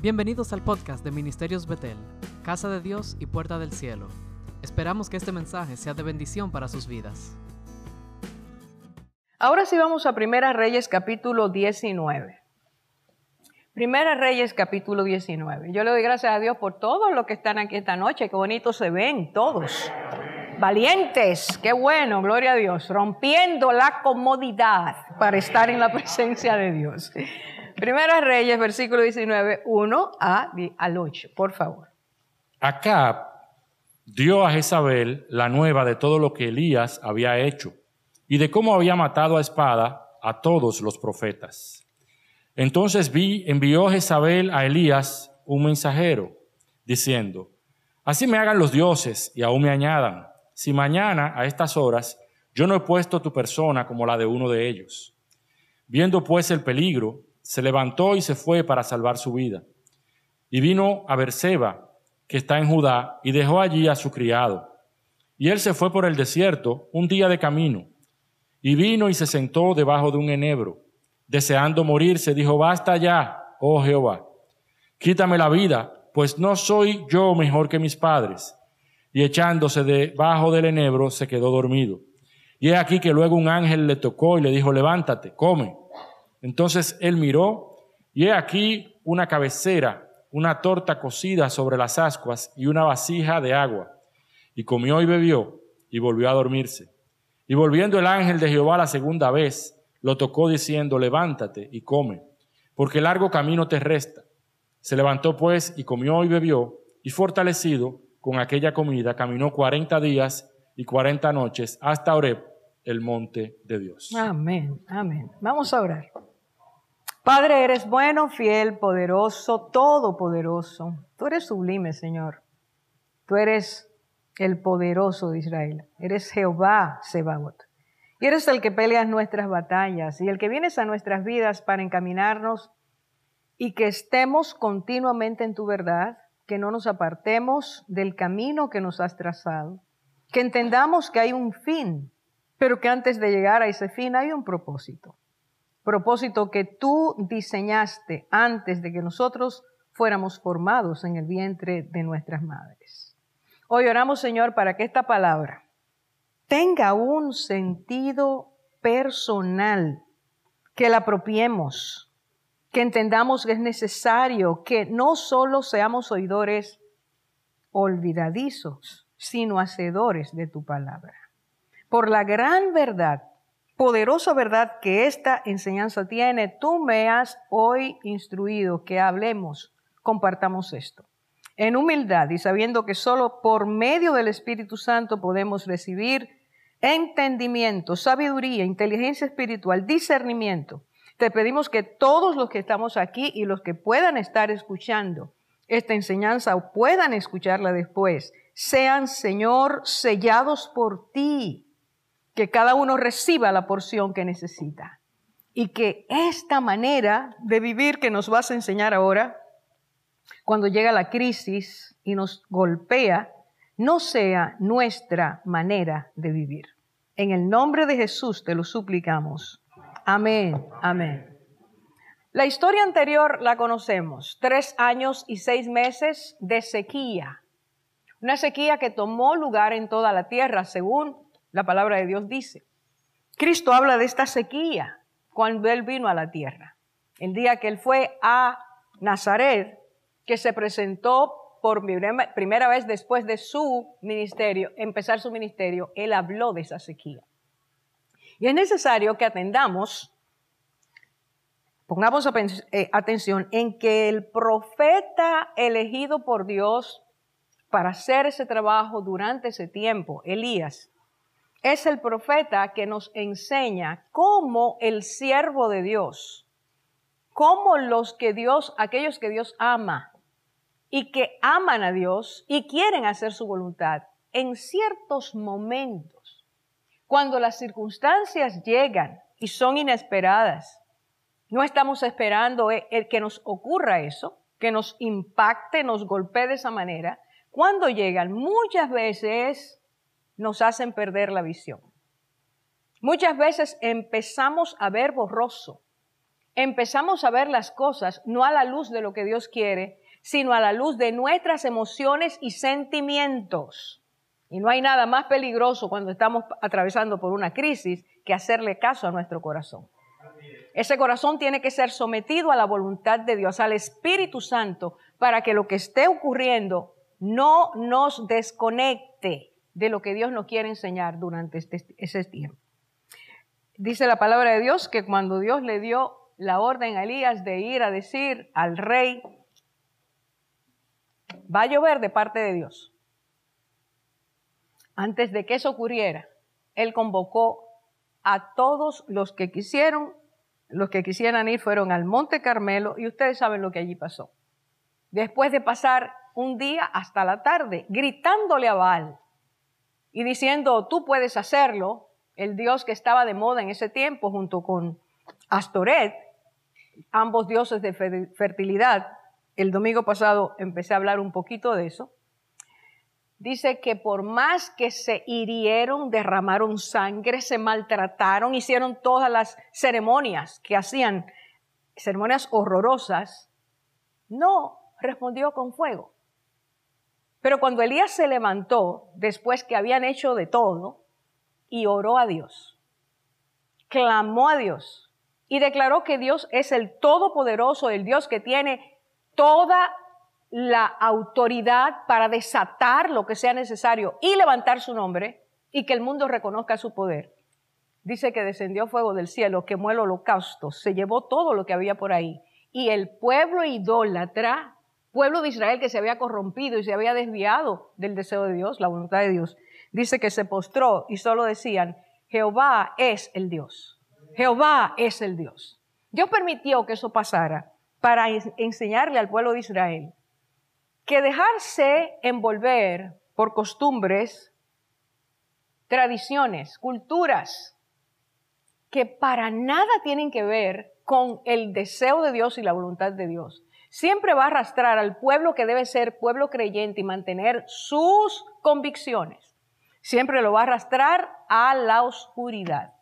Bienvenidos al podcast de Ministerios Betel, Casa de Dios y Puerta del Cielo. Esperamos que este mensaje sea de bendición para sus vidas. Ahora sí vamos a Primera Reyes capítulo 19. Primera Reyes capítulo 19. Yo le doy gracias a Dios por todos los que están aquí esta noche. Qué bonitos se ven todos. Valientes, qué bueno, gloria a Dios. Rompiendo la comodidad para estar en la presencia de Dios. Primera Reyes, versículo 19, 1 a, al 8, por favor. Acá dio a Jezabel la nueva de todo lo que Elías había hecho y de cómo había matado a espada a todos los profetas. Entonces vi, envió Jezabel a Elías un mensajero, diciendo, Así me hagan los dioses y aún me añadan, si mañana a estas horas yo no he puesto tu persona como la de uno de ellos. Viendo pues el peligro, se levantó y se fue para salvar su vida. Y vino a Berseba, que está en Judá, y dejó allí a su criado. Y él se fue por el desierto un día de camino. Y vino y se sentó debajo de un enebro. Deseando morir, se dijo, basta ya, oh Jehová, quítame la vida, pues no soy yo mejor que mis padres. Y echándose debajo del enebro, se quedó dormido. Y he aquí que luego un ángel le tocó y le dijo, levántate, come. Entonces él miró y he aquí una cabecera, una torta cocida sobre las ascuas y una vasija de agua. Y comió y bebió y volvió a dormirse. Y volviendo el ángel de Jehová la segunda vez, lo tocó diciendo, levántate y come, porque largo camino te resta. Se levantó pues y comió y bebió, y fortalecido con aquella comida, caminó cuarenta días y cuarenta noches hasta Oreb, el monte de Dios. Amén, amén. Vamos a orar. Padre, eres bueno, fiel, poderoso, todopoderoso. Tú eres sublime, Señor. Tú eres el poderoso de Israel. Eres Jehová Sebaot. Y eres el que peleas nuestras batallas y el que vienes a nuestras vidas para encaminarnos y que estemos continuamente en tu verdad, que no nos apartemos del camino que nos has trazado, que entendamos que hay un fin, pero que antes de llegar a ese fin hay un propósito propósito que tú diseñaste antes de que nosotros fuéramos formados en el vientre de nuestras madres. Hoy oramos, Señor, para que esta palabra tenga un sentido personal, que la apropiemos, que entendamos que es necesario que no solo seamos oidores olvidadizos, sino hacedores de tu palabra. Por la gran verdad poderosa verdad que esta enseñanza tiene, tú me has hoy instruido que hablemos, compartamos esto. En humildad y sabiendo que solo por medio del Espíritu Santo podemos recibir entendimiento, sabiduría, inteligencia espiritual, discernimiento. Te pedimos que todos los que estamos aquí y los que puedan estar escuchando esta enseñanza o puedan escucharla después, sean, Señor, sellados por ti que cada uno reciba la porción que necesita. Y que esta manera de vivir que nos vas a enseñar ahora, cuando llega la crisis y nos golpea, no sea nuestra manera de vivir. En el nombre de Jesús te lo suplicamos. Amén, amén. La historia anterior la conocemos, tres años y seis meses de sequía. Una sequía que tomó lugar en toda la tierra, según la palabra de Dios dice. Cristo habla de esta sequía cuando Él vino a la tierra. El día que Él fue a Nazaret, que se presentó por primera vez después de su ministerio, empezar su ministerio, Él habló de esa sequía. Y es necesario que atendamos, pongamos eh, atención en que el profeta elegido por Dios para hacer ese trabajo durante ese tiempo, Elías, es el profeta que nos enseña cómo el siervo de Dios, cómo los que Dios, aquellos que Dios ama y que aman a Dios y quieren hacer su voluntad, en ciertos momentos, cuando las circunstancias llegan y son inesperadas, no estamos esperando el que nos ocurra eso, que nos impacte, nos golpee de esa manera. Cuando llegan, muchas veces nos hacen perder la visión. Muchas veces empezamos a ver borroso empezamos a ver las cosas no a la luz de lo que Dios quiere, sino a la luz de nuestras emociones y sentimientos. Y no hay nada más peligroso cuando estamos atravesando por una crisis que hacerle caso a nuestro corazón. Ese corazón tiene que ser sometido a la voluntad de Dios, al Espíritu Santo, para que lo que esté ocurriendo no nos desconecte de lo que Dios nos quiere enseñar durante este, ese tiempo. Dice la palabra de Dios que cuando Dios le dio la orden a Elías de ir a decir al rey, va a llover de parte de Dios. Antes de que eso ocurriera, él convocó a todos los que quisieron, los que quisieran ir fueron al Monte Carmelo y ustedes saben lo que allí pasó. Después de pasar un día hasta la tarde gritándole a Baal y diciendo, tú puedes hacerlo, el dios que estaba de moda en ese tiempo junto con Astoret, ambos dioses de fertilidad. El domingo pasado empecé a hablar un poquito de eso. Dice que por más que se hirieron, derramaron sangre, se maltrataron, hicieron todas las ceremonias que hacían, ceremonias horrorosas, no respondió con fuego. Pero cuando Elías se levantó, después que habían hecho de todo, y oró a Dios. Clamó a Dios y declaró que Dios es el Todopoderoso, el Dios que tiene toda la autoridad para desatar lo que sea necesario y levantar su nombre y que el mundo reconozca su poder. Dice que descendió fuego del cielo, quemó el holocausto, se llevó todo lo que había por ahí. Y el pueblo idólatra, pueblo de Israel que se había corrompido y se había desviado del deseo de Dios, la voluntad de Dios, dice que se postró y solo decían, Jehová es el Dios. Jehová es el Dios. Dios permitió que eso pasara para enseñarle al pueblo de Israel que dejarse envolver por costumbres, tradiciones, culturas, que para nada tienen que ver con el deseo de Dios y la voluntad de Dios, siempre va a arrastrar al pueblo que debe ser pueblo creyente y mantener sus convicciones siempre lo va a arrastrar a la oscuridad.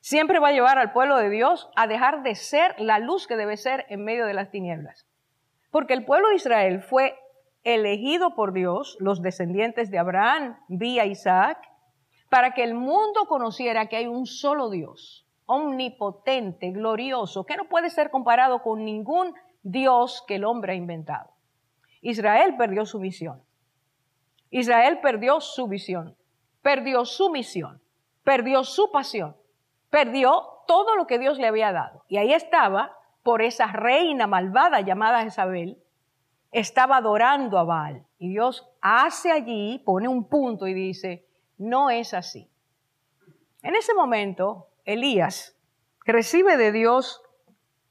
Siempre va a llevar al pueblo de Dios a dejar de ser la luz que debe ser en medio de las tinieblas. Porque el pueblo de Israel fue elegido por Dios, los descendientes de Abraham vía Isaac, para que el mundo conociera que hay un solo Dios, omnipotente, glorioso, que no puede ser comparado con ningún Dios que el hombre ha inventado. Israel perdió su visión. Israel perdió su visión, perdió su misión, perdió su pasión, perdió todo lo que Dios le había dado. Y ahí estaba, por esa reina malvada llamada Jezabel, estaba adorando a Baal. Y Dios hace allí, pone un punto y dice, no es así. En ese momento, Elías recibe de Dios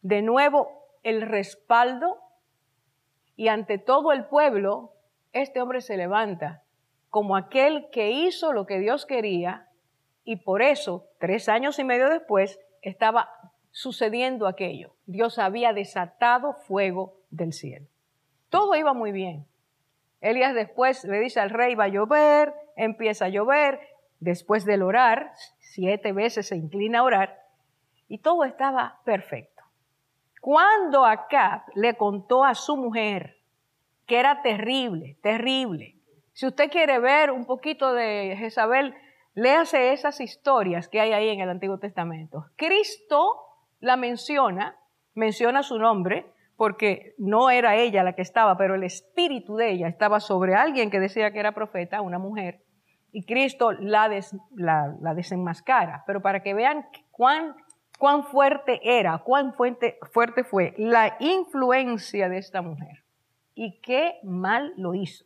de nuevo el respaldo y ante todo el pueblo este hombre se levanta como aquel que hizo lo que Dios quería y por eso, tres años y medio después, estaba sucediendo aquello. Dios había desatado fuego del cielo. Todo iba muy bien. Elías después le dice al rey, va a llover, empieza a llover, después del orar, siete veces se inclina a orar, y todo estaba perfecto. Cuando Acab le contó a su mujer que era terrible, terrible. Si usted quiere ver un poquito de Jezabel, léase esas historias que hay ahí en el Antiguo Testamento. Cristo la menciona, menciona su nombre, porque no era ella la que estaba, pero el espíritu de ella estaba sobre alguien que decía que era profeta, una mujer, y Cristo la, la, desenmascara. Pero para que vean cuán, cuán fuerte era, cuán fuerte, fuerte fue la influencia de esta mujer y qué mal lo hizo.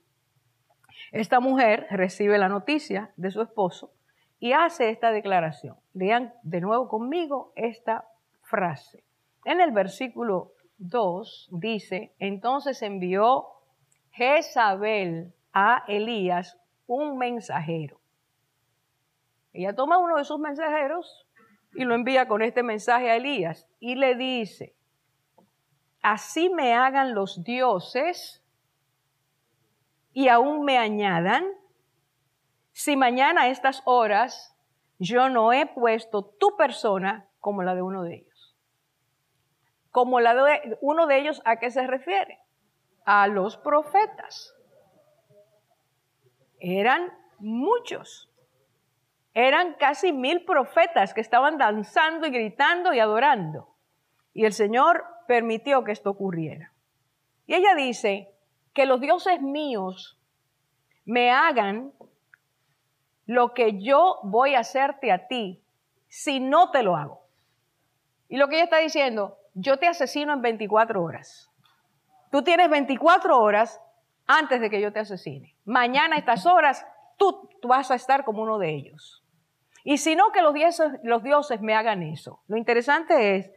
Esta mujer recibe la noticia de su esposo y hace esta declaración. Lean de nuevo conmigo esta frase. En el versículo 2 dice, entonces envió Jezabel a Elías un mensajero. Ella toma uno de sus mensajeros y lo envía con este mensaje a Elías y le dice, así me hagan los dioses y aún me añadan, si mañana a estas horas yo no he puesto tu persona como la de uno de ellos. como la de uno de ellos, ¿a qué se refiere? A los profetas. Eran muchos. Eran casi mil profetas que estaban danzando y gritando y adorando. Y el Señor permitió que esto ocurriera. Y ella dice que los dioses míos me hagan lo que yo voy a hacerte a ti si no te lo hago. Y lo que ella está diciendo, yo te asesino en 24 horas. Tú tienes 24 horas antes de que yo te asesine. Mañana a estas horas tú, vas a estar como uno de ellos. Y si no, que los dioses, los dioses me hagan eso. Lo interesante es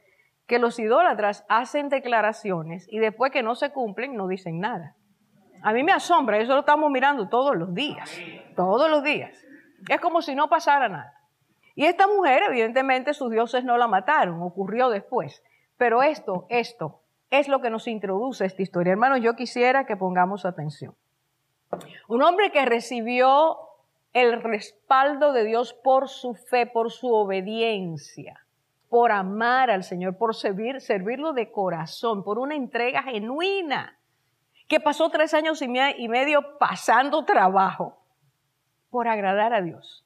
que los idólatras hacen declaraciones y después que no se cumplen no dicen nada. A mí me asombra, eso lo estamos mirando todos los días, todos los días. Es como si no pasara nada. Y esta mujer, evidentemente, sus dioses no la mataron, ocurrió después. Pero esto, esto, es lo que nos introduce esta historia. Hermanos, yo quisiera que pongamos atención. Un hombre que recibió el respaldo de Dios por su fe, por su obediencia, por amar al Señor, por servir, servirlo de corazón, por una entrega genuina, que pasó tres años y medio pasando trabajo por agradar a Dios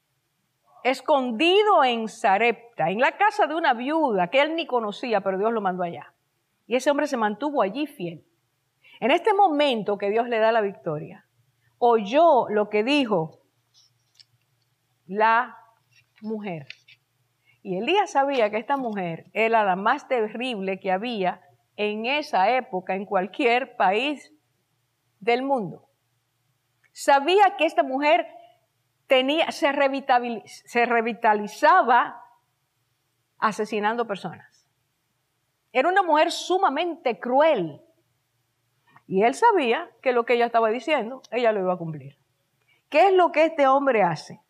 escondido en Sarepta, en la casa de una viuda que él ni conocía, pero Dios lo mandó allá. Y ese hombre se mantuvo allí fiel. En este momento que Dios le da la victoria, oyó lo que dijo la mujer. Y Elías sabía que esta mujer era la más terrible que había en esa época en cualquier país del mundo. Sabía que esta mujer tenía, se, revitalizaba asesinando personas. Era una mujer sumamente cruel. Y él sabía que lo que ella estaba diciendo, ella lo iba a cumplir. ¿Qué es lo que este hombre hace?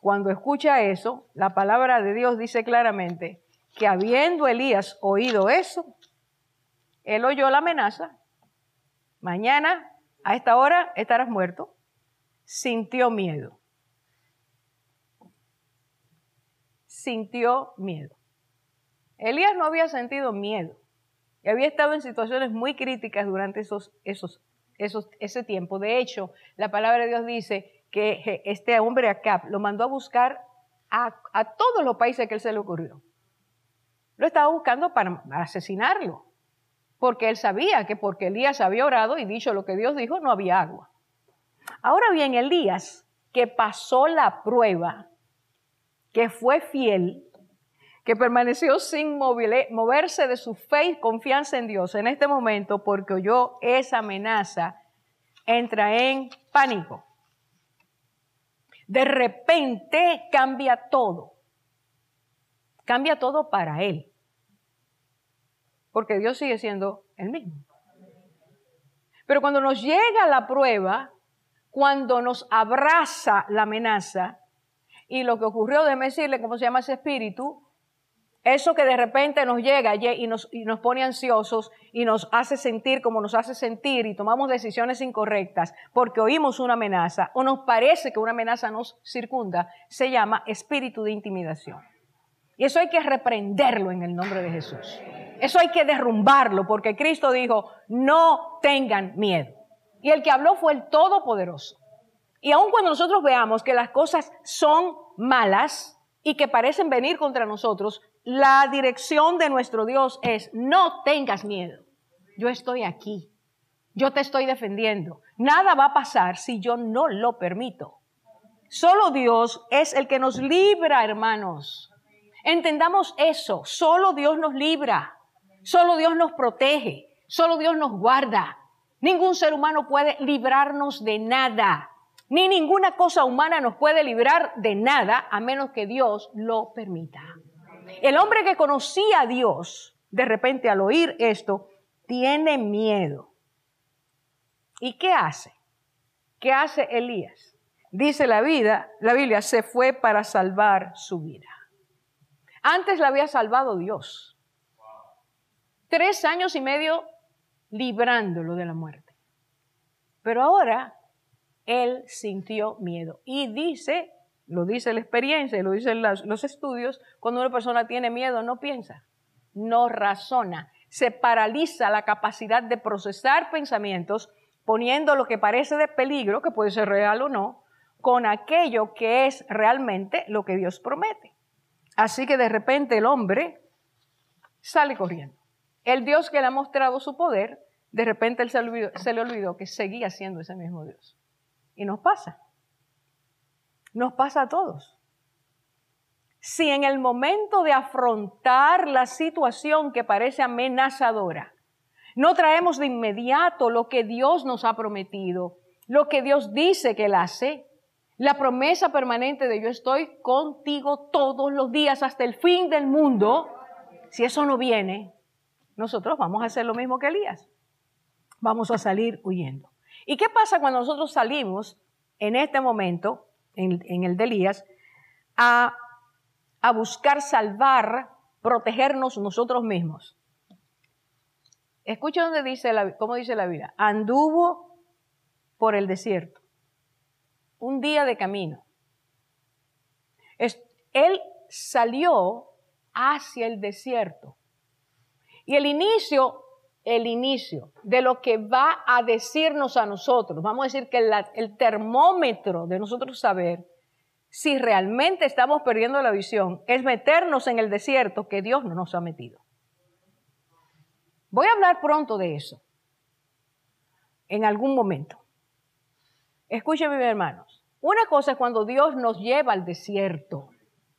Cuando escucha eso, la palabra de Dios dice claramente que habiendo Elías oído eso, él oyó la amenaza, mañana a esta hora estarás muerto, sintió miedo. sintió miedo. Elías no había sentido miedo y había estado en situaciones muy críticas durante esos, ese tiempo. De hecho, la palabra de Dios dice que este hombre Acab lo mandó a buscar a, a todos los países que él se le ocurrió. Lo estaba buscando para asesinarlo, porque él sabía que porque Elías había orado y dicho lo que Dios dijo, no había agua. Ahora bien, Elías, que pasó la prueba, que fue fiel, que permaneció sin moverse de su fe y confianza en Dios en este momento porque oyó esa amenaza, entra en pánico. De repente cambia todo. Cambia todo para él. Porque Dios sigue siendo el mismo. Pero cuando nos llega la prueba, cuando nos abraza la amenaza, y lo que ocurrió, déjeme decirle cómo se llama ese espíritu, eso que de repente nos llega y nos, y nos pone ansiosos y nos hace sentir como nos hace sentir y tomamos decisiones incorrectas porque oímos una amenaza o nos parece que una amenaza nos circunda, se llama espíritu de intimidación. Y eso hay que reprenderlo en el nombre de Jesús. Eso hay que derrumbarlo porque Cristo dijo, no tengan miedo. Y el que habló fue el Todopoderoso. Y aun cuando nosotros veamos que las cosas son malas y que parecen venir contra nosotros, la dirección de nuestro Dios es, no tengas miedo, yo estoy aquí, yo te estoy defendiendo, nada va a pasar si yo no lo permito. Solo Dios es el que nos libra, hermanos. Entendamos eso, solo Dios nos libra, solo Dios nos protege, solo Dios nos guarda. Ningún ser humano puede librarnos de nada ni ninguna cosa humana nos puede librar de nada a menos que Dios lo permita. El hombre que conocía a Dios, de repente al oír esto, tiene miedo. ¿Y qué hace? ¿Qué hace Elías? Dice la vida, la Biblia, se fue para salvar su vida. Antes la había salvado Dios. Tres años y medio librándolo de la muerte. Pero ahora él sintió miedo. Y dice, lo dice la experiencia, lo dicen los estudios, cuando una persona tiene miedo no piensa, no razona, se paraliza la capacidad de procesar pensamientos, poniendo lo que parece de peligro, que puede ser real o no, con aquello que es realmente lo que Dios promete. Así que de repente el hombre sale corriendo. El Dios que le ha mostrado su poder, de repente él se le se le olvidó que seguía siendo ese mismo Dios. Y nos pasa. Nos pasa a todos. Si en el momento de afrontar la situación que parece amenazadora, no traemos de inmediato lo que Dios nos ha prometido, lo que Dios dice que Él hace, la promesa permanente de yo estoy contigo todos los días hasta el fin del mundo, si eso no viene, nosotros vamos a hacer lo mismo que Elías. Vamos a salir huyendo. ¿Y qué pasa cuando nosotros salimos en este momento, en, el de Elías, a, a buscar salvar, protegernos nosotros mismos? Escucha donde dice la, cómo dice la Biblia. Anduvo por el desierto un día de camino. él salió hacia el desierto. Y el inicio, el inicio de lo que va a decirnos a nosotros, vamos a decir que el termómetro de nosotros saber si realmente estamos perdiendo la visión, es meternos en el desierto que Dios no nos ha metido. Voy a hablar pronto de eso, en algún momento. Escúcheme, hermanos. Una cosa es cuando Dios nos lleva al desierto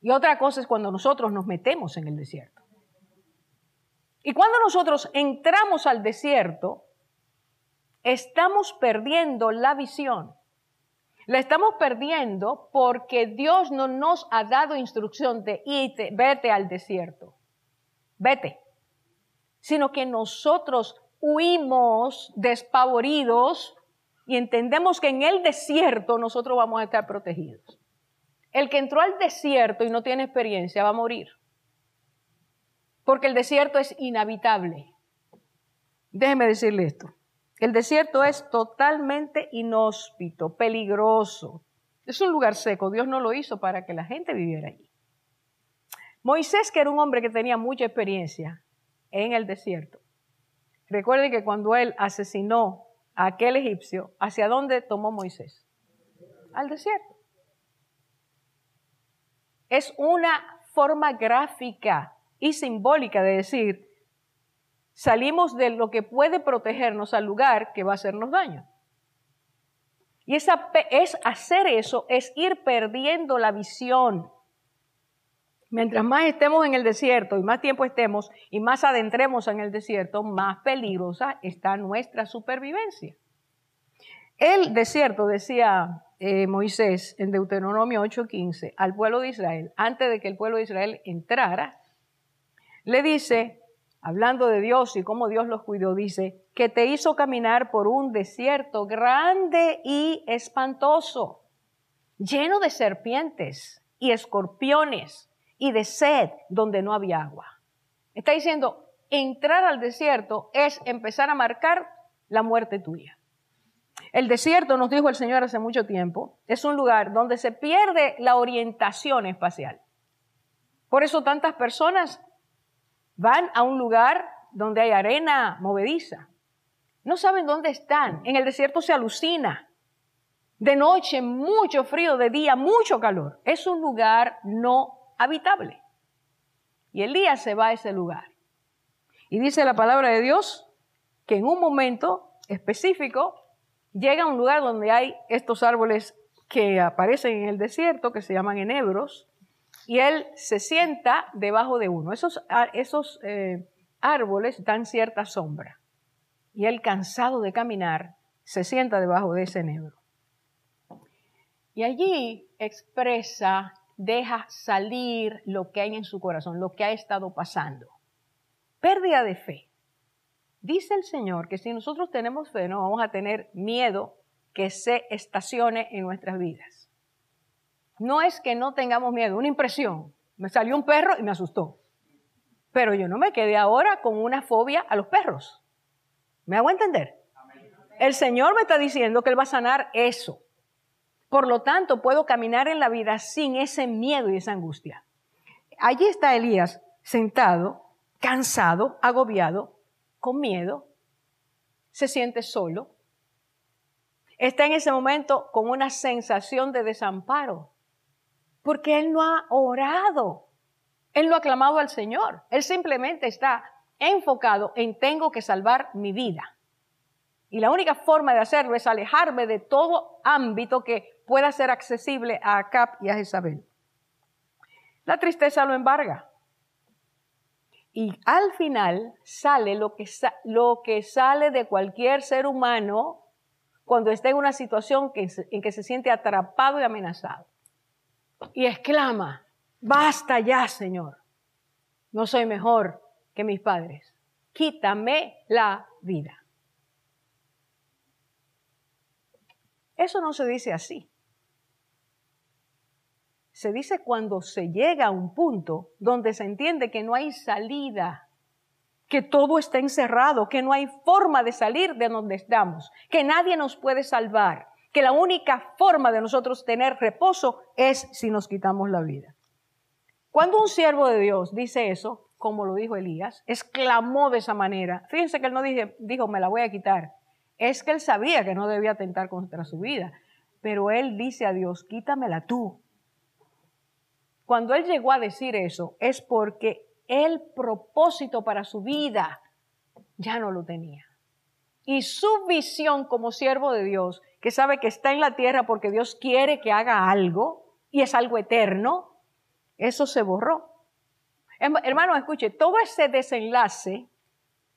y otra cosa es cuando nosotros nos metemos en el desierto. Y cuando nosotros entramos al desierto, estamos perdiendo la visión. La estamos perdiendo porque Dios no nos ha dado instrucción de irte, vete al desierto. Vete. Sino que nosotros huimos despavoridos y entendemos que en el desierto nosotros vamos a estar protegidos. El que entró al desierto y no tiene experiencia va a morir. Porque el desierto es inhabitable. Déjeme decirle esto. El desierto es totalmente inhóspito, peligroso. Es un lugar seco. Dios no lo hizo para que la gente viviera allí. Moisés, que era un hombre que tenía mucha experiencia en el desierto. Recuerden que cuando él asesinó aquel egipcio, ¿hacia dónde tomó Moisés? Al desierto. Es una forma gráfica y simbólica de decir, salimos de lo que puede protegernos al lugar que va a hacernos daño. Y esa, es hacer eso, es ir perdiendo la visión. Mientras más estemos en el desierto y más tiempo estemos y más adentremos en el desierto, más peligrosa está nuestra supervivencia. El desierto, decía eh, Moisés en Deuteronomio 8:15, al pueblo de Israel, antes de que el pueblo de Israel entrara, le dice, hablando de Dios y cómo Dios los cuidó, dice, que te hizo caminar por un desierto grande y espantoso, lleno de serpientes y escorpiones y de sed donde no había agua. Está diciendo, entrar al desierto es empezar a marcar la muerte tuya. El desierto, nos dijo el Señor hace mucho tiempo, es un lugar donde se pierde la orientación espacial. Por eso tantas personas van a un lugar donde hay arena movediza. No saben dónde están. En el desierto se alucina. De noche mucho frío, de día mucho calor. Es un lugar no habitable. Y Elías se va a ese lugar. Y dice la palabra de Dios que en un momento específico llega a un lugar donde hay estos árboles que aparecen en el desierto, que se llaman enebros, y él se sienta debajo de uno. Esos, esos eh, árboles dan cierta sombra. Y él, cansado de caminar, se sienta debajo de ese enebro. Y allí expresa deja salir lo que hay en su corazón, lo que ha estado pasando. Pérdida de fe. Dice el Señor que si nosotros tenemos fe, no vamos a tener miedo que se estacione en nuestras vidas. No es que no tengamos miedo, una impresión. Me salió un perro y me asustó. Pero yo no me quedé ahora con una fobia a los perros. ¿Me hago entender? El Señor me está diciendo que Él va a sanar eso. Por lo tanto, puedo caminar en la vida sin ese miedo y esa angustia. Allí está Elías sentado, cansado, agobiado, con miedo, se siente solo, está en ese momento con una sensación de desamparo, porque él no ha orado, él no ha clamado al Señor, él simplemente está enfocado en tengo que salvar mi vida. Y la única forma de hacerlo es alejarme de todo ámbito que pueda ser accesible a Acab y a Jezabel. La tristeza lo embarga. Y al final sale lo que, lo que sale de cualquier ser humano cuando está en una situación en que se siente atrapado y amenazado. Y exclama, basta ya, Señor. No soy mejor que mis padres. Quítame la vida. Eso no se dice así. Se dice cuando se llega a un punto donde se entiende que no hay salida, que todo está encerrado, que no hay forma de salir de donde estamos, que nadie nos puede salvar, que la única forma de nosotros tener reposo es si nos quitamos la vida. Cuando un siervo de Dios dice eso, como lo dijo Elías, exclamó de esa manera. Fíjense que él no dijo, me la voy a quitar es que él sabía que no debía atentar contra su vida, pero él dice a Dios, quítamela tú. Cuando él llegó a decir eso, es porque el propósito para su vida ya no lo tenía. Y su visión como siervo de Dios, que sabe que está en la tierra porque Dios quiere que haga algo y es algo eterno, eso se borró. Hermano, escuche, todo ese desenlace,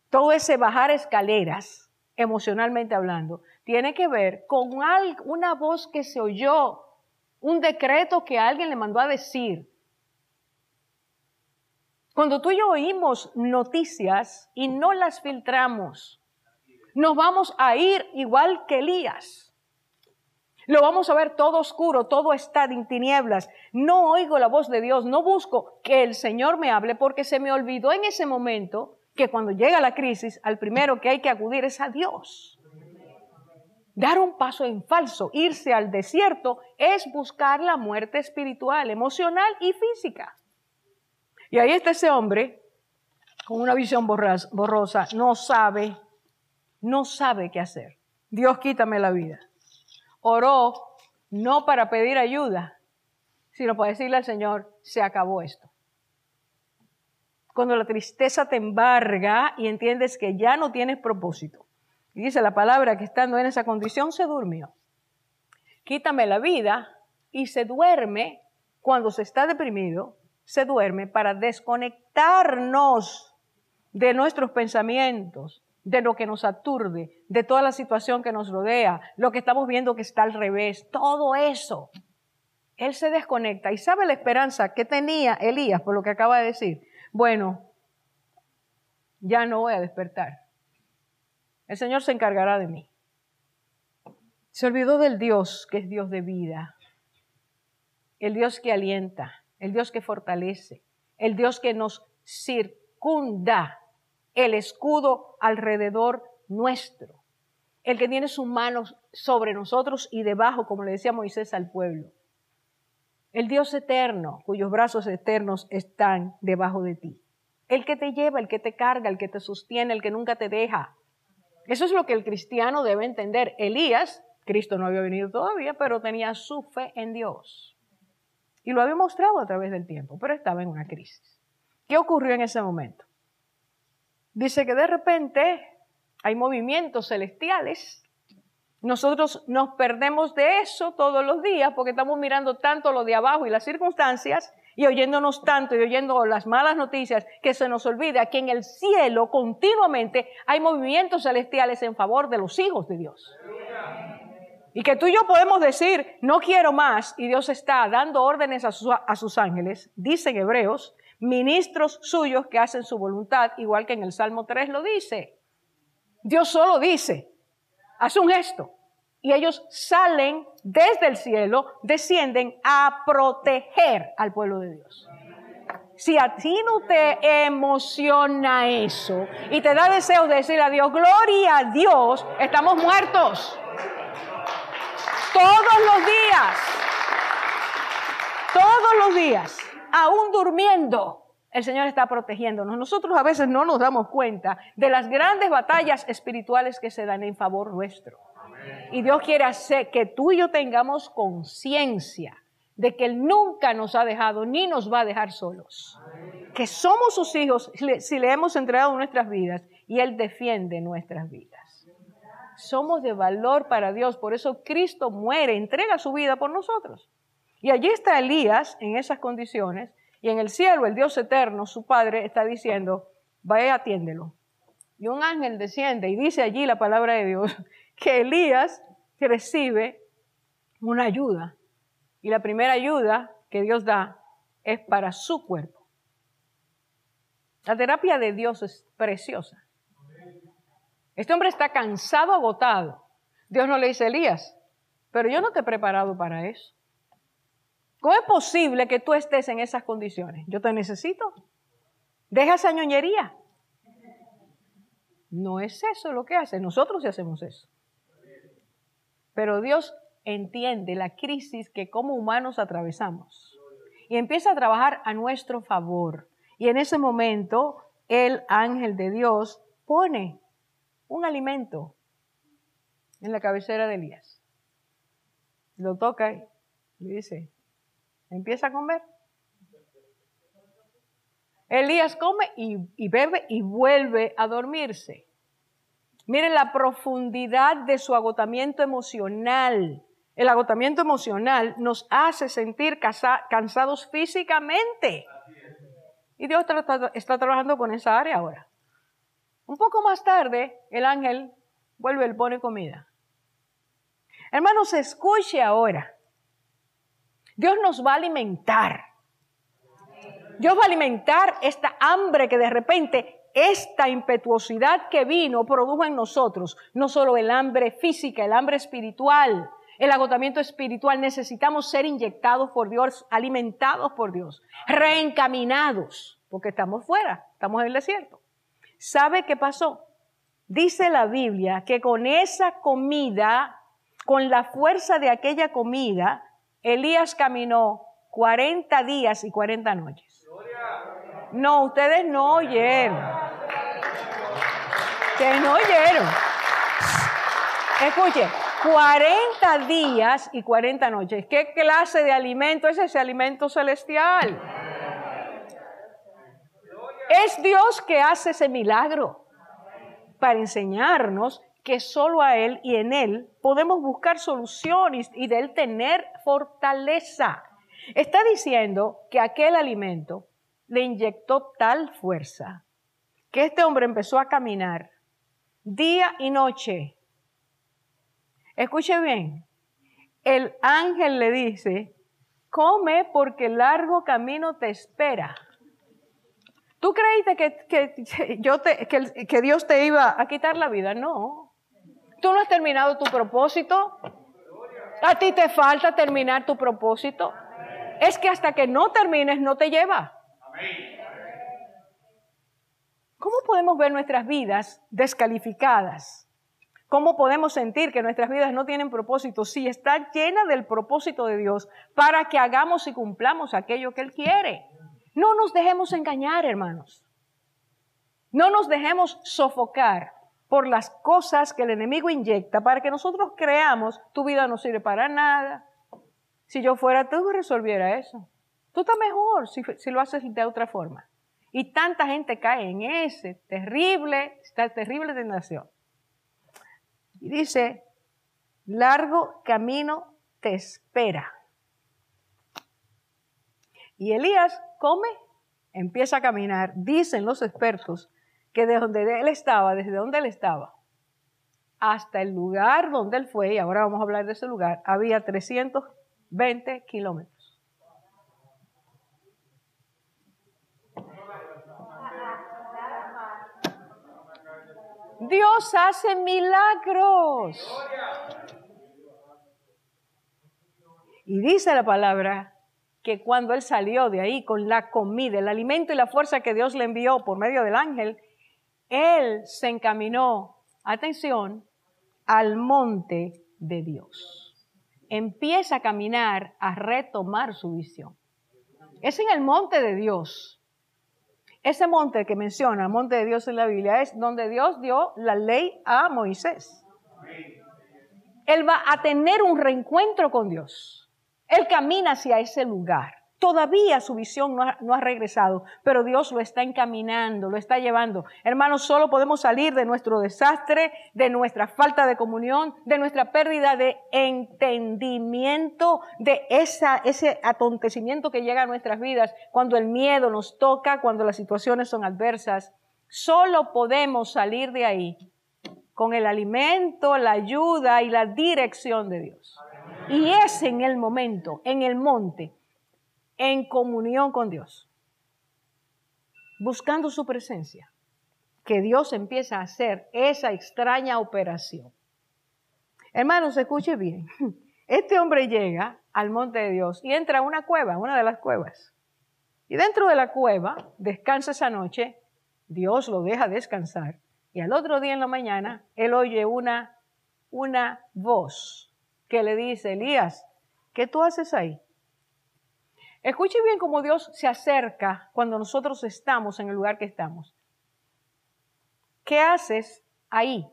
todo ese bajar escaleras, emocionalmente hablando, tiene que ver con una voz que se oyó, un decreto que alguien le mandó a decir. Cuando tú y yo oímos noticias y no las filtramos, nos vamos a ir igual que Elías. Lo vamos a ver todo oscuro, todo está en tinieblas. No oigo la voz de Dios, no busco que el Señor me hable porque se me olvidó en ese momento que cuando llega la crisis, al primero que hay que acudir es a Dios. Dar un paso en falso, irse al desierto, es buscar la muerte espiritual, emocional y física. Y ahí está ese hombre con una visión borrosa, no sabe, no sabe qué hacer. Dios quítame la vida. Oró no para pedir ayuda, sino para decirle al Señor, se acabó esto cuando la tristeza te embarga y entiendes que ya no tienes propósito. Y dice la palabra que estando en esa condición se durmió. Quítame la vida y se duerme cuando se está deprimido, se duerme para desconectarnos de nuestros pensamientos, de lo que nos aturde, de toda la situación que nos rodea, lo que estamos viendo que está al revés, todo eso. Él se desconecta y sabe la esperanza que tenía Elías por lo que acaba de decir bueno, ya no voy a despertar. El Señor se encargará de mí. Se olvidó del Dios que es Dios de vida, el Dios que alienta, el Dios que fortalece, el Dios que nos circunda, el escudo alrededor nuestro, el que tiene sus manos sobre nosotros y debajo, como le decía Moisés al pueblo. El Dios eterno, cuyos brazos eternos están debajo de ti. El que te lleva, el que te carga, el que te sostiene, el que nunca te deja. Eso es lo que el cristiano debe entender. Elías, Cristo no había venido todavía, pero tenía su fe en Dios. Y lo había mostrado a través del tiempo, pero estaba en una crisis. ¿Qué ocurrió en ese momento? Dice que de repente hay movimientos celestiales nosotros nos perdemos de eso todos los días porque estamos mirando tanto lo de abajo y las circunstancias y oyéndonos tanto y oyendo las malas noticias que se nos olvida que en el cielo continuamente hay movimientos celestiales en favor de los hijos de Dios. Y que tú y yo podemos decir, no quiero más, y Dios está dando órdenes a, a sus ángeles, dicen hebreos, ministros suyos que hacen su voluntad, igual que en el Salmo 3 lo dice. Dios solo dice, hace un gesto y ellos salen desde el cielo, descienden a proteger al pueblo de Dios. Si a ti no te emociona eso y te da deseo de decir a Dios, gloria a Dios, estamos muertos. Todos los días, todos los días, aún durmiendo, el Señor está protegiéndonos. Nosotros a veces no nos damos cuenta de las grandes batallas espirituales que se dan en favor nuestro. Y Dios quiere hacer que tú y yo tengamos conciencia de que Él nunca nos ha dejado ni nos va a dejar solos. Que somos sus hijos si le hemos entregado nuestras vidas y Él defiende nuestras vidas. Somos de valor para Dios, por eso Cristo muere, entrega su vida por nosotros. Y allí está Elías en esas condiciones y en el cielo el Dios eterno, su Padre, está diciendo, vaya atiéndelo. Y un ángel desciende y dice allí la palabra de Dios que Elías recibe una ayuda. Y la primera ayuda que Dios da es para su cuerpo. La terapia de Dios es preciosa. Este hombre está cansado, agotado. Dios no le dice, Elías, pero yo no te he preparado para eso. ¿Cómo es posible que tú estés en esas condiciones? Yo te necesito. Deja esa ñoñería. No es eso lo que hace. Nosotros sí hacemos eso. Pero Dios entiende la crisis que como humanos atravesamos y empieza a trabajar a nuestro favor. Y en ese momento el ángel de Dios pone un alimento en la cabecera de Elías. Lo toca y le dice, empieza a comer. Elías come y, bebe y vuelve a dormirse. Miren la profundidad de su agotamiento emocional. El agotamiento emocional nos hace sentir cansados físicamente. Y Dios está, trabajando con esa área ahora. Un poco más tarde, el ángel vuelve y pone comida. Hermanos, escuche ahora. Dios nos va a alimentar. Dios va a alimentar esta hambre que de repente esta impetuosidad que vino produjo en nosotros, no solo el hambre física, el hambre espiritual, el agotamiento espiritual, necesitamos ser inyectados por Dios, alimentados por Dios, reencaminados, porque estamos fuera, estamos en el desierto. ¿Sabe qué pasó? Dice la Biblia que con esa comida, con la fuerza de aquella comida, Elías caminó 40 días y 40 noches. No, ustedes no oyeron. Ustedes no oyeron. Escuche, 40 días y 40 noches. ¿Qué clase de alimento es ese alimento celestial? Es Dios que hace ese milagro para enseñarnos que solo a Él y en Él podemos buscar soluciones y de Él tener fortaleza. Está diciendo que aquel alimento le inyectó tal fuerza que este hombre empezó a caminar día y noche. Escuche bien, el ángel le dice, come porque el largo camino te espera. ¿Tú creíste que, que Dios te iba a quitar la vida? No. Tú no has terminado tu propósito. A ti te falta terminar tu propósito. Es que hasta que no termines no te lleva. ¿Cómo podemos ver nuestras vidas descalificadas? ¿Cómo podemos sentir que nuestras vidas no tienen propósito si está llena del propósito de Dios para que hagamos y cumplamos aquello que Él quiere? No nos dejemos engañar, hermanos. No nos dejemos sofocar por las cosas que el enemigo inyecta para que nosotros creamos, tu vida no sirve para nada. Si yo fuera tú, resolviera eso. Tú estás mejor si, si lo haces de otra forma. Y tanta gente cae en ese terrible, esta terrible tentación. Y dice, largo camino te espera. Y Elías come, empieza a caminar. Dicen los expertos que de donde él estaba, desde donde él estaba, hasta el lugar donde él fue, y ahora vamos a hablar de ese lugar, había 320 kilómetros. Dios hace milagros. Y dice la palabra que cuando él salió de ahí con la comida, el alimento y la fuerza que Dios le envió por medio del ángel, él se encaminó, atención, al monte de Dios. Empieza a caminar, a retomar su visión. Es en el monte de Dios Ese monte que menciona, monte de Dios en la Biblia, es donde Dios dio la ley a Moisés. Él va a tener un reencuentro con Dios. Él camina hacia ese lugar. Todavía su visión no ha, regresado, pero Dios lo está encaminando, lo está llevando. Hermanos, solo podemos salir de nuestro desastre, de nuestra falta de comunión, de nuestra pérdida de entendimiento, de ese atontecimiento que llega a nuestras vidas cuando el miedo nos toca, cuando las situaciones son adversas. Solo podemos salir de ahí con el alimento, la ayuda y la dirección de Dios. Y es en el momento, en el monte, en comunión con Dios, buscando su presencia, que Dios empieza a hacer esa extraña operación. Hermanos, escuche bien. Este hombre llega al monte de Dios y entra a una cueva, una de las cuevas. Y dentro de la cueva descansa esa noche, Dios lo deja descansar. Y al otro día en la mañana, él oye una, una voz que le dice, Elías, ¿qué tú haces ahí? Escuche bien cómo Dios se acerca cuando nosotros estamos en el lugar que estamos. ¿Qué haces ahí?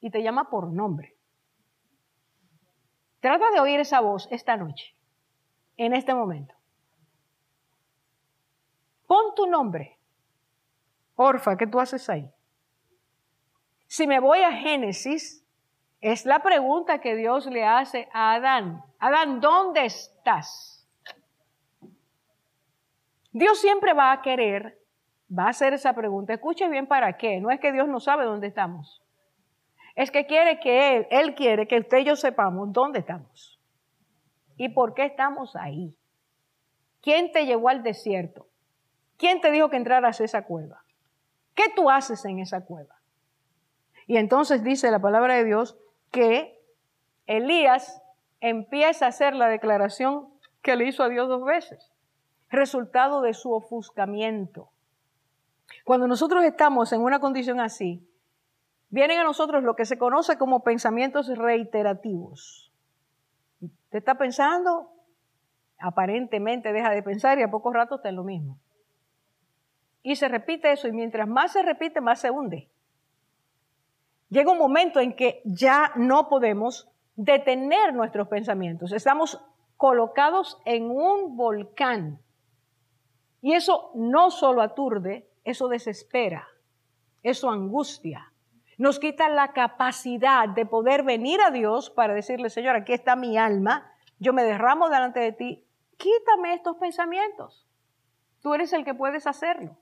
Y te llama por nombre. Trata de oír esa voz esta noche, en este momento. Pon tu nombre. Orfa, ¿qué tú haces ahí? Si me voy a Génesis, es la pregunta que Dios le hace a Adán. Adán, ¿dónde estás? Dios siempre va a querer, va a hacer esa pregunta. Escuche bien para qué. No es que Dios no sabe dónde estamos. Es que quiere que Él, Él quiere que usted y yo sepamos dónde estamos. Y por qué estamos ahí. ¿Quién te llevó al desierto? ¿Quién te dijo que entraras a esa cueva? ¿Qué tú haces en esa cueva? Y entonces dice la palabra de Dios que Elías empieza a hacer la declaración que le hizo a Dios dos veces resultado de su ofuscamiento. Cuando nosotros estamos en una condición así, vienen a nosotros lo que se conoce como pensamientos reiterativos. Te está pensando, aparentemente deja de pensar y a poco rato está en lo mismo. Y se repite eso y mientras más se repite, más se hunde. Llega un momento en que ya no podemos detener nuestros pensamientos. Estamos colocados en un volcán y eso no solo aturde, eso desespera, eso angustia. Nos quita la capacidad de poder venir a Dios para decirle, Señor, aquí está mi alma, yo me derramo delante de ti, quítame estos pensamientos. Tú eres el que puedes hacerlo.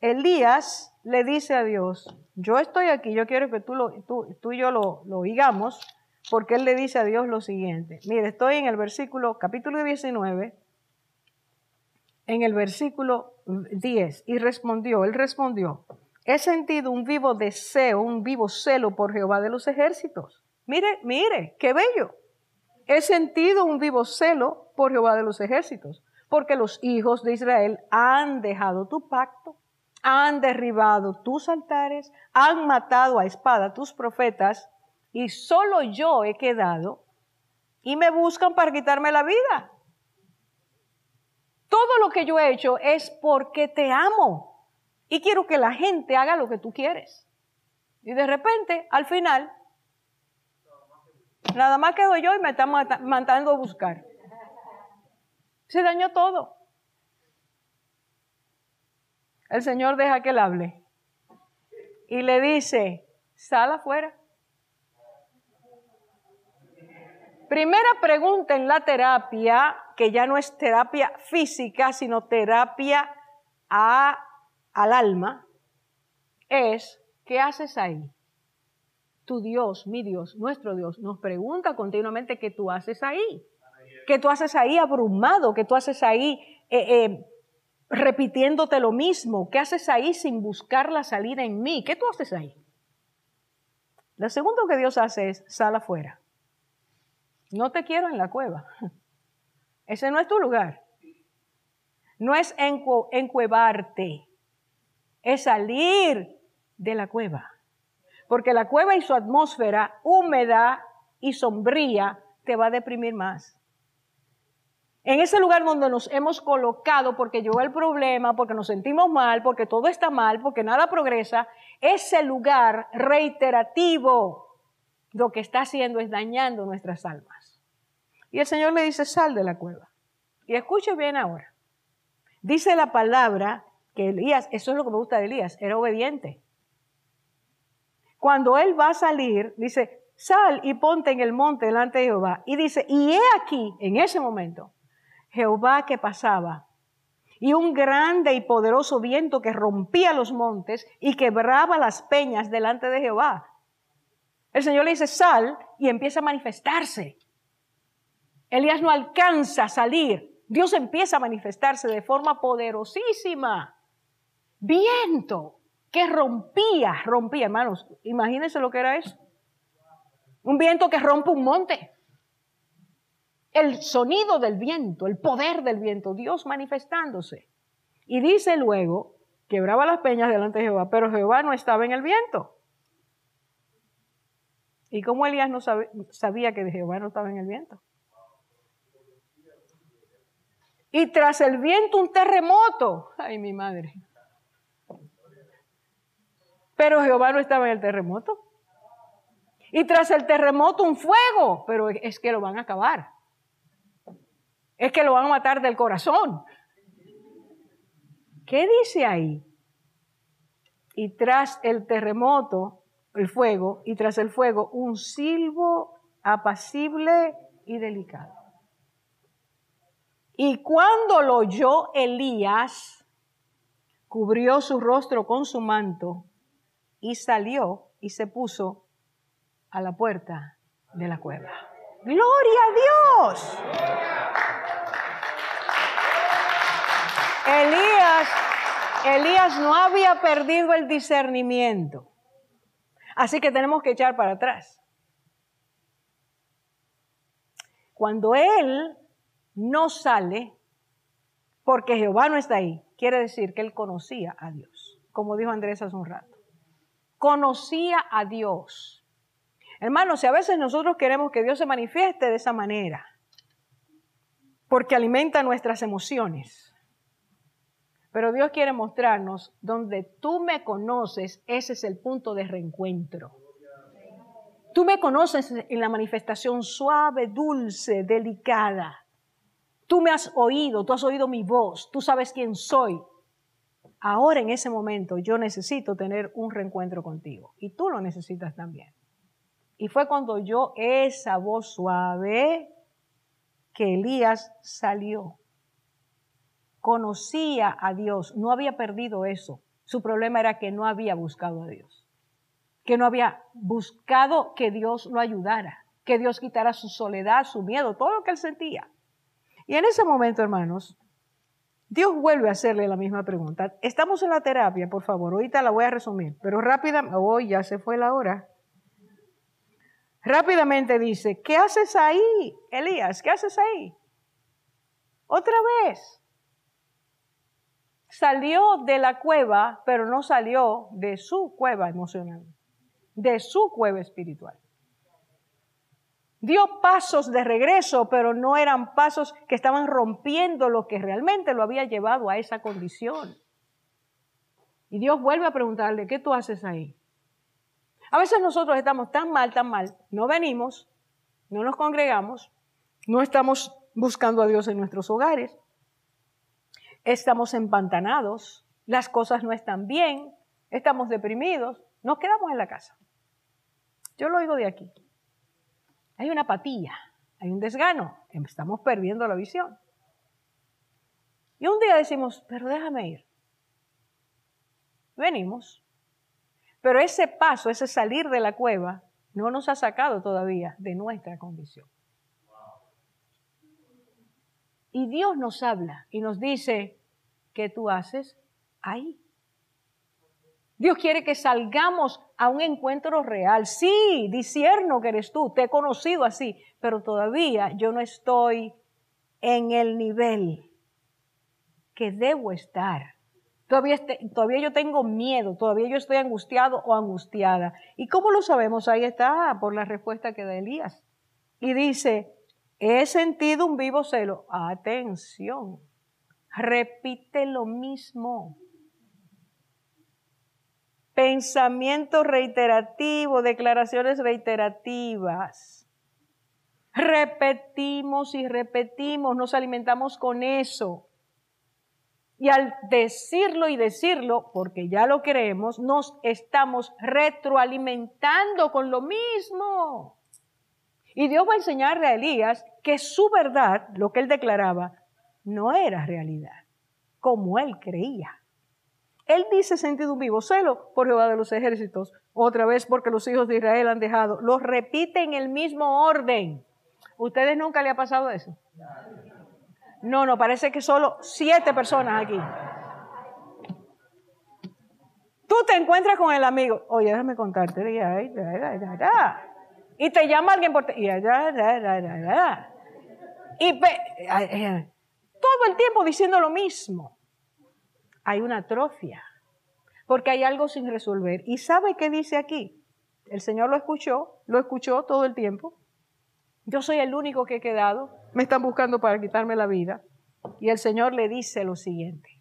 Elías le dice a Dios, yo estoy aquí, yo quiero que tú, lo, tú, y yo lo, lo oigamos, porque él le dice a Dios lo siguiente. Mire, estoy en el versículo, capítulo 19, en el versículo 10 y respondió, él respondió, he sentido un vivo deseo, un vivo celo por Jehová de los ejércitos. Mire, mire, qué bello. He sentido un vivo celo por Jehová de los ejércitos, porque los hijos de Israel han dejado tu pacto, han derribado tus altares, han matado a espada tus profetas, y solo yo he quedado y me buscan para quitarme la vida. Todo lo que yo he hecho es porque te amo y quiero que la gente haga lo que tú quieres. Y de repente, al final, nada más quedo yo y me están mandando a buscar. Se dañó todo. El Señor deja que él hable y le dice, sal afuera. Primera pregunta en la terapia que ya no es terapia física, sino terapia a, al alma, es, ¿qué haces ahí? Tu Dios, mi Dios, nuestro Dios, nos pregunta continuamente qué tú haces ahí. ¿Qué tú haces ahí abrumado? ¿Qué tú haces ahí eh, eh, repitiéndote lo mismo? ¿Qué haces ahí sin buscar la salida en mí? ¿Qué tú haces ahí? Lo segundo que Dios hace es, sal afuera. No te quiero en la cueva. Ese no es tu lugar. No es encuevarte, es salir de la cueva. Porque la cueva y su atmósfera húmeda y sombría te va a deprimir más. En ese lugar donde nos hemos colocado porque llegó el problema, porque nos sentimos mal, porque todo está mal, porque nada progresa, ese lugar reiterativo lo que está haciendo es dañando nuestras almas. Y el Señor le dice, sal de la cueva. Y escuche bien ahora. Dice la palabra que Elías, eso es lo que me gusta de Elías, era obediente. Cuando él va a salir, dice, sal y ponte en el monte delante de Jehová. Y dice, y he aquí, en ese momento, Jehová que pasaba, y un grande y poderoso viento que rompía los montes y quebraba las peñas delante de Jehová. El Señor le dice, sal y empieza a manifestarse. Elías no alcanza a salir. Dios empieza a manifestarse de forma poderosísima. Viento que rompía, rompía, hermanos, imagínense lo que era eso. Un viento que rompe un monte. El sonido del viento, el poder del viento, Dios manifestándose. Y dice luego, quebraba las peñas delante de Jehová, pero Jehová no estaba en el viento. ¿Y cómo Elías no sabía que Jehová no estaba en el viento? Y tras el viento un terremoto. Ay, mi madre. Pero Jehová no estaba en el terremoto. Y tras el terremoto un fuego, pero es que lo van a acabar. Es que lo van a matar del corazón. ¿Qué dice ahí? Y tras el terremoto, el fuego, y tras el fuego, un silbo apacible y delicado. Y cuando lo oyó Elías, cubrió su rostro con su manto y salió y se puso a la puerta de la cueva. Gloria a Dios. Elías, Elías no había perdido el discernimiento. Así que tenemos que echar para atrás. Cuando él no sale, porque Jehová no está ahí, quiere decir que él conocía a Dios, como dijo Andrés hace un rato. Conocía a Dios. Hermanos, si a veces nosotros queremos que Dios se manifieste de esa manera, porque alimenta nuestras emociones, pero Dios quiere mostrarnos donde tú me conoces, ese es el punto de reencuentro. Tú me conoces en la manifestación suave, dulce, delicada. Tú me has oído, tú has oído mi voz, tú sabes quién soy. Ahora en ese momento yo necesito tener un reencuentro contigo y tú lo necesitas también. Y fue cuando yo esa voz suave que Elías salió. Conocía a Dios, no había perdido eso. Su problema era que no había buscado a Dios, que no había buscado que Dios lo ayudara, que Dios quitara su soledad, su miedo, todo lo que él sentía. Y en ese momento, hermanos, Dios vuelve a hacerle la misma pregunta. Estamos en la terapia, por favor, ahorita la voy a resumir, pero rápidamente, hoy ya se fue la hora. Rápidamente dice, ¿qué haces ahí, Elías? ¿Qué haces ahí? Otra vez. Salió de la cueva, pero no salió de su cueva emocional, de su cueva espiritual. Dio pasos de regreso, pero no eran pasos que estaban rompiendo lo que realmente lo había llevado a esa condición. Y Dios vuelve a preguntarle, ¿qué tú haces ahí? A veces nosotros estamos tan mal, tan mal, no venimos, no nos congregamos, no estamos buscando a Dios en nuestros hogares, estamos empantanados, las cosas no están bien, estamos deprimidos, nos quedamos en la casa. Yo lo oigo de aquí hay una apatía, hay un desgano, estamos perdiendo la visión. Y un día decimos, pero déjame ir. Venimos. Pero ese paso, ese salir de la cueva, no nos ha sacado todavía de nuestra condición. Y Dios nos habla y nos dice, ¿qué tú haces ahí? Dios quiere que salgamos a un encuentro real. Sí, disierno que eres tú, te he conocido así, pero todavía yo no estoy en el nivel que debo estar. Todavía, este, todavía yo tengo miedo, todavía yo estoy angustiado o angustiada. ¿Y cómo lo sabemos? Ahí está, por la respuesta que da Elías. Y dice, He sentido un vivo celo. Atención. Repite lo mismo. Pensamiento reiterativo, declaraciones reiterativas. Repetimos y repetimos, nos alimentamos con eso. Y al decirlo y decirlo, porque ya lo creemos, nos estamos retroalimentando con lo mismo. Y Dios va a enseñarle a Elías que su verdad, lo que él declaraba, no era realidad, como él creía. Él dice sentido un vivo celo por Jehová de los ejércitos, otra vez porque los hijos de Israel han dejado. Los repite en el mismo orden. ¿Ustedes nunca le ha pasado eso? No, no, parece que solo siete personas aquí. Tú te encuentras con el amigo. Oye, déjame contarte. Y te llama alguien por... Y, y todo el tiempo diciendo lo mismo. Hay una atrofia. Porque hay algo sin resolver. ¿Y sabe qué dice aquí? El Señor lo escuchó, lo escuchó todo el tiempo. Yo soy el único que he quedado. Me están buscando para quitarme la vida. Y el Señor le dice lo siguiente.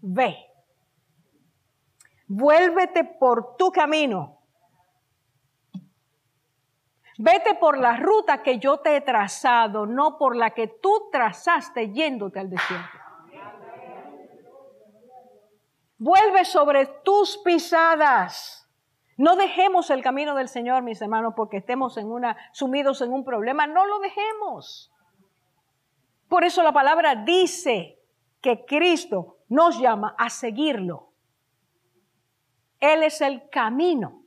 Ve. Vuélvete por tu camino Vete por la ruta que yo te he trazado, no por la que tú trazaste yéndote al desierto. Vuelve sobre tus pisadas. No dejemos el camino del Señor, mis hermanos, porque estemos en una, sumidos en un problema. No lo dejemos. Por eso la palabra dice que Cristo nos llama a seguirlo. Él es el camino.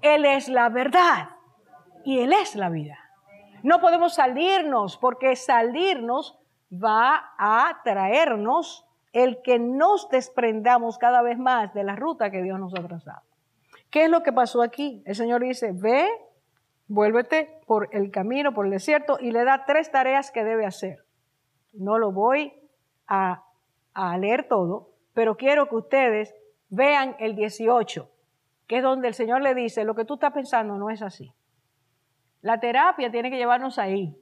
Él es la verdad y Él es la vida. No podemos salirnos porque salirnos va a traernos el que nos desprendamos cada vez más de la ruta que Dios nos ha trazado. ¿Qué es lo que pasó aquí? El Señor dice, ve, vuélvete por el camino, por el desierto, y le da tres tareas que debe hacer. No lo voy a, a leer todo, pero quiero que ustedes vean el 18, que es donde el Señor le dice, lo que tú estás pensando no es así. La terapia tiene que llevarnos ahí.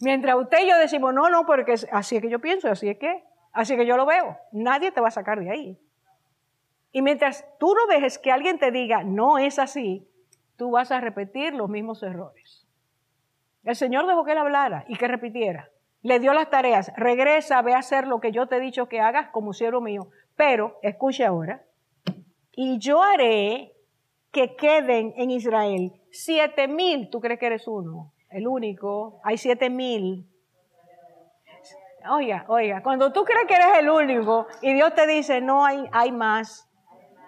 Mientras usted y yo decimos, no, no, porque así es que yo pienso, así es que, así es que yo lo veo, nadie te va a sacar de ahí. Y mientras tú no dejes que alguien te diga, no es así, tú vas a repetir los mismos errores. El Señor dejó que él hablara y que repitiera. Le dio las tareas, regresa, ve a hacer lo que yo te he dicho que hagas como siervo mío. Pero, escuche ahora, y yo haré que queden en Israel Siete mil, ¿tú crees que eres uno? El único. Hay siete mil. Oiga, oiga, cuando tú crees que eres el único y Dios te dice, no hay, hay más,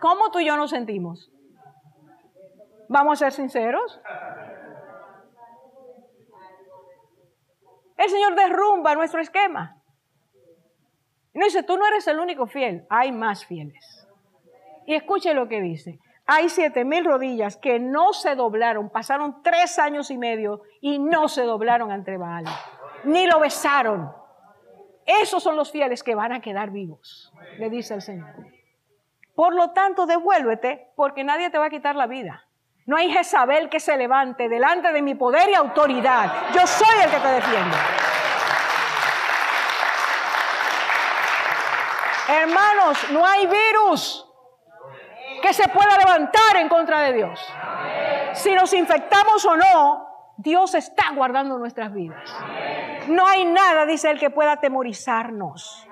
¿cómo tú y yo nos sentimos? ¿Vamos a ser sinceros? El Señor derrumba nuestro esquema. Y no dice, tú no eres el único fiel, hay más fieles. Y escuche lo que dice hay siete mil rodillas que no se doblaron, pasaron tres años y medio y no se doblaron ante Baal, ni lo besaron. Esos son los fieles que van a quedar vivos, le dice el Señor. Por lo tanto, devuélvete porque nadie te va a quitar la vida. No hay Jezabel que se levante delante de mi poder y autoridad. Yo soy el que te defiende. Hermanos, no hay virus que se pueda levantar en contra de Dios. Si nos infectamos o no, Dios está guardando nuestras vidas. No hay nada, dice él, que pueda atemorizarnos.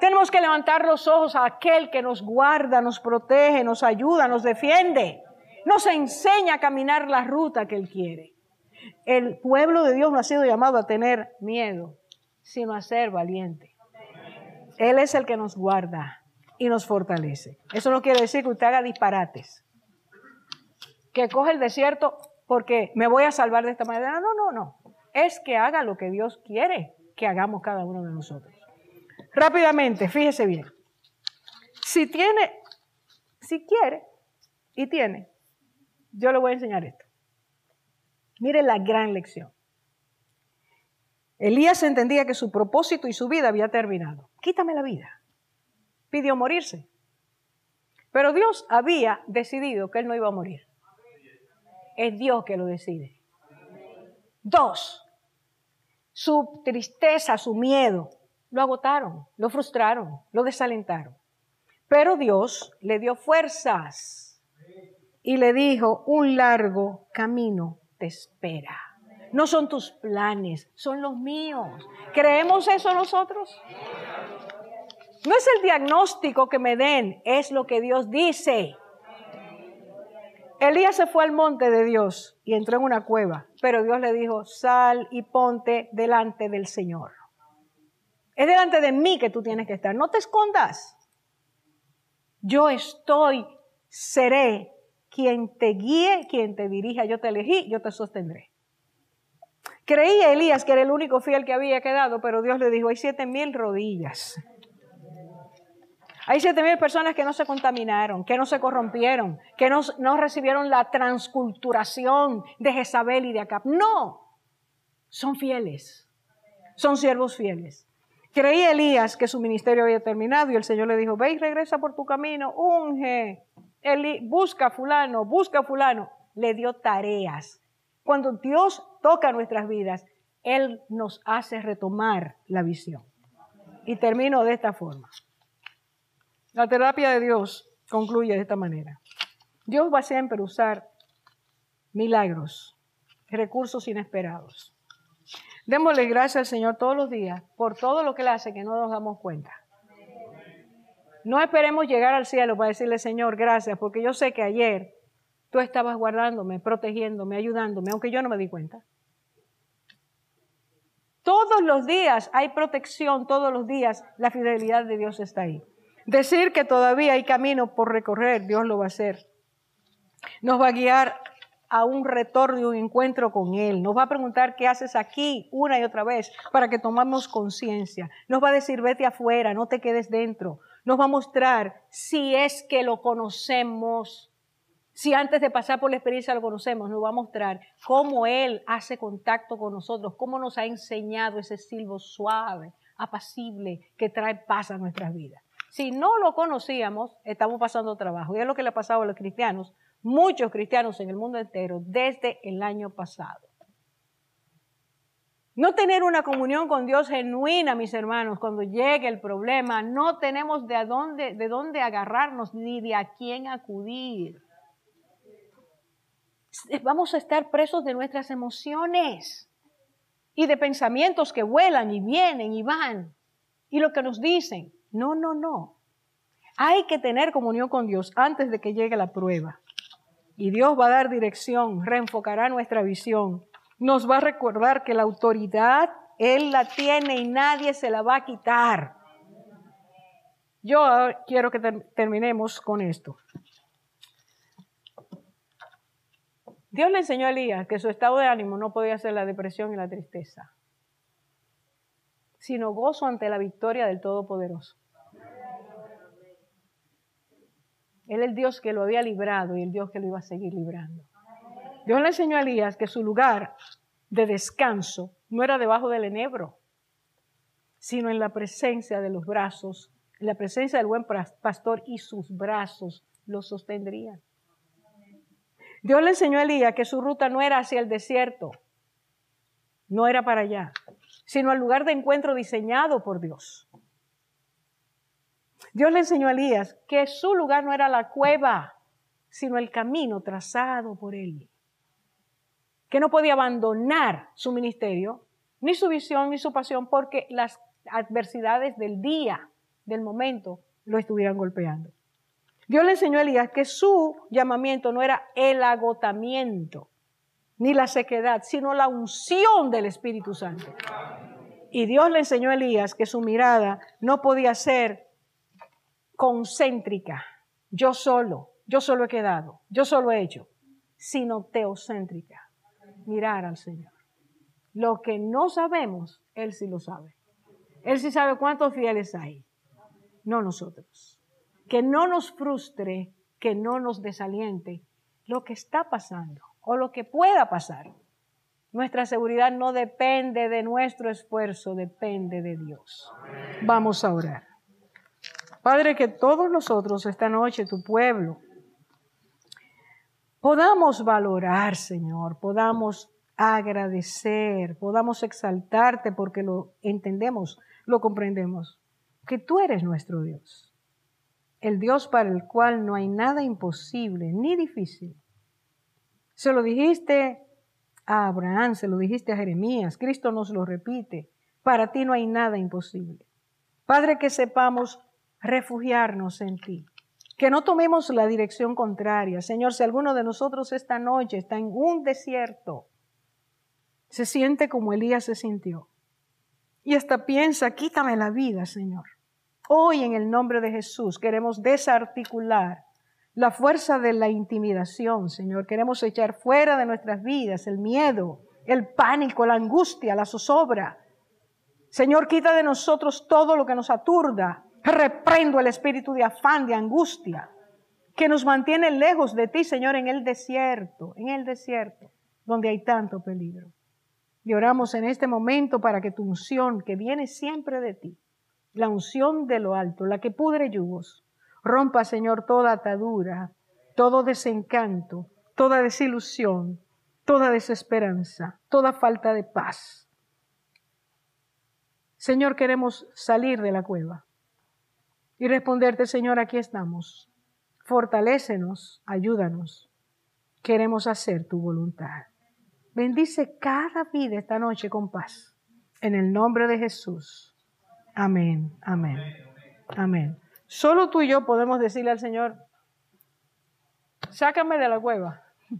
Tenemos que levantar los ojos a aquel que nos guarda, nos protege, nos ayuda, nos defiende, nos enseña a caminar la ruta que Él quiere. El pueblo de Dios no ha sido llamado a tener miedo, sino a ser valiente. Él es el que nos guarda y nos fortalece. Eso no quiere decir que usted haga disparates. Que coge el desierto porque me voy a salvar de esta manera. No, no, no. Es que haga lo que Dios quiere que hagamos cada uno de nosotros. Rápidamente, fíjese bien. Si tiene, si quiere y tiene, yo le voy a enseñar esto. Mire la gran lección. Elías entendía que su propósito y su vida había terminado. Quítame la vida pidió morirse. Pero Dios había decidido que él no iba a morir. Es Dios que lo decide. Dos, su tristeza, su miedo, lo agotaron, lo frustraron, lo desalentaron. Pero Dios le dio fuerzas y le dijo, un largo camino te espera. No son tus planes, son los míos. ¿Creemos eso nosotros? No es el diagnóstico que me den, es lo que Dios dice. Elías se fue al monte de Dios y entró en una cueva, pero Dios le dijo, sal y ponte delante del Señor. Es delante de mí que tú tienes que estar, no te escondas. Yo estoy, seré quien te guíe, quien te dirija, yo te elegí, yo te sostendré. Creía Elías que era el único fiel que había quedado, pero Dios le dijo, hay siete mil rodillas. Hay siete mil personas que no se contaminaron, que no se corrompieron, que no, recibieron la transculturación de Jezabel y de Acab. No, son fieles, son siervos fieles. Creía Elías que su ministerio había terminado y el Señor le dijo, ve y regresa por tu camino, unge, busca a fulano, busca a fulano. Le dio tareas. Cuando Dios toca nuestras vidas, Él nos hace retomar la visión. Y termino de esta forma. La terapia de Dios concluye de esta manera. Dios va siempre a usar milagros, recursos inesperados. Démosle gracias al Señor todos los días por todo lo que Él hace que no nos damos cuenta. No esperemos llegar al cielo para decirle, Señor, gracias, porque yo sé que ayer tú estabas guardándome, protegiéndome, ayudándome, aunque yo no me di cuenta. Todos los días hay protección, todos los días la fidelidad de Dios está ahí. Decir que todavía hay camino por recorrer, Dios lo va a hacer. Nos va a guiar a un retorno y un encuentro con Él. Nos va a preguntar qué haces aquí una y otra vez para que tomamos conciencia. Nos va a decir vete afuera, no te quedes dentro. Nos va a mostrar si es que lo conocemos. Si antes de pasar por la experiencia lo conocemos, nos va a mostrar cómo Él hace contacto con nosotros, cómo nos ha enseñado ese silbo suave, apacible, que trae paz a nuestras vidas. Si no lo conocíamos, estamos pasando trabajo. Y es lo que le ha pasado a los cristianos muchos cristianos en el mundo entero desde el año pasado. No tener una comunión con Dios genuina, mis hermanos, cuando llegue el problema, no tenemos de dónde, de dónde agarrarnos ni de a quién acudir. Vamos a estar presos de nuestras emociones y de pensamientos que vuelan y vienen y van y lo que nos dicen. No, no, no. Hay que tener comunión con Dios antes de que llegue la prueba. Y Dios va a dar dirección, reenfocará nuestra visión. Nos va a recordar que la autoridad Él la tiene y nadie se la va a quitar. Yo quiero que terminemos con esto. Dios le enseñó a Elías que su estado de ánimo no podía ser la depresión y la tristeza, sino gozo ante la victoria del Todopoderoso. Él es el Dios que lo había librado y el Dios que lo iba a seguir librando. Dios le enseñó a Elías que su lugar de descanso no era debajo del enebro, sino en la presencia de los brazos, en la presencia del buen pastor y sus brazos lo sostendrían. Dios le enseñó a Elías que su ruta no era hacia el desierto, no era para allá, sino al lugar de encuentro diseñado por Dios. Dios le enseñó a Elías que su lugar no era la cueva, sino el camino trazado por él. Que no podía abandonar su ministerio, ni su visión, ni su pasión, porque las adversidades del día, del momento, lo estuvieran golpeando. Dios le enseñó a Elías que su llamamiento no era el agotamiento, ni la sequedad, sino la unción del Espíritu Santo. Y Dios le enseñó a Elías que su mirada no podía ser concéntrica, yo solo, yo solo he quedado, yo solo he hecho, sino teocéntrica, mirar al Señor. Lo que no sabemos, Él sí lo sabe. Él sí sabe cuántos fieles hay, no nosotros. Que no nos frustre, que no nos desaliente lo que está pasando o lo que pueda pasar. Nuestra seguridad no depende de nuestro esfuerzo, depende de Dios. Vamos a orar. Padre, que todos nosotros esta noche, tu pueblo, podamos valorar, Señor, podamos agradecer, podamos exaltarte porque lo entendemos, lo comprendemos, que tú eres nuestro Dios, el Dios para el cual no hay nada imposible ni difícil. Se lo dijiste a Abraham, se lo dijiste a Jeremías, Cristo nos lo repite, para ti no hay nada imposible. Padre, que sepamos refugiarnos en ti, que no tomemos la dirección contraria. Señor, si alguno de nosotros esta noche está en un desierto, se siente como Elías se sintió. Y hasta piensa, quítame la vida, Señor. Hoy en el nombre de Jesús queremos desarticular la fuerza de la intimidación, Señor. Queremos echar fuera de nuestras vidas el miedo, el pánico, la angustia, la zozobra. Señor, quita de nosotros todo lo que nos aturda. Reprendo el espíritu de afán, de angustia, que nos mantiene lejos de ti, Señor, en el desierto, en el desierto, donde hay tanto peligro. Y oramos en este momento para que tu unción, que viene siempre de ti, la unción de lo alto, la que pudre yugos, rompa, Señor, toda atadura, todo desencanto, toda desilusión, toda desesperanza, toda falta de paz. Señor, queremos salir de la cueva y responderte, Señor, aquí estamos. Fortalécenos, ayúdanos. Queremos hacer tu voluntad. Bendice cada vida esta noche con paz. En el nombre de Jesús. Amén, amén, amén. Solo tú y yo podemos decirle al Señor, sácame de la cueva.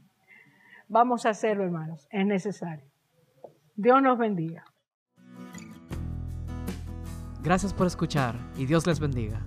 Vamos a hacerlo, hermanos. Es necesario. Dios nos bendiga. Gracias por escuchar y Dios les bendiga.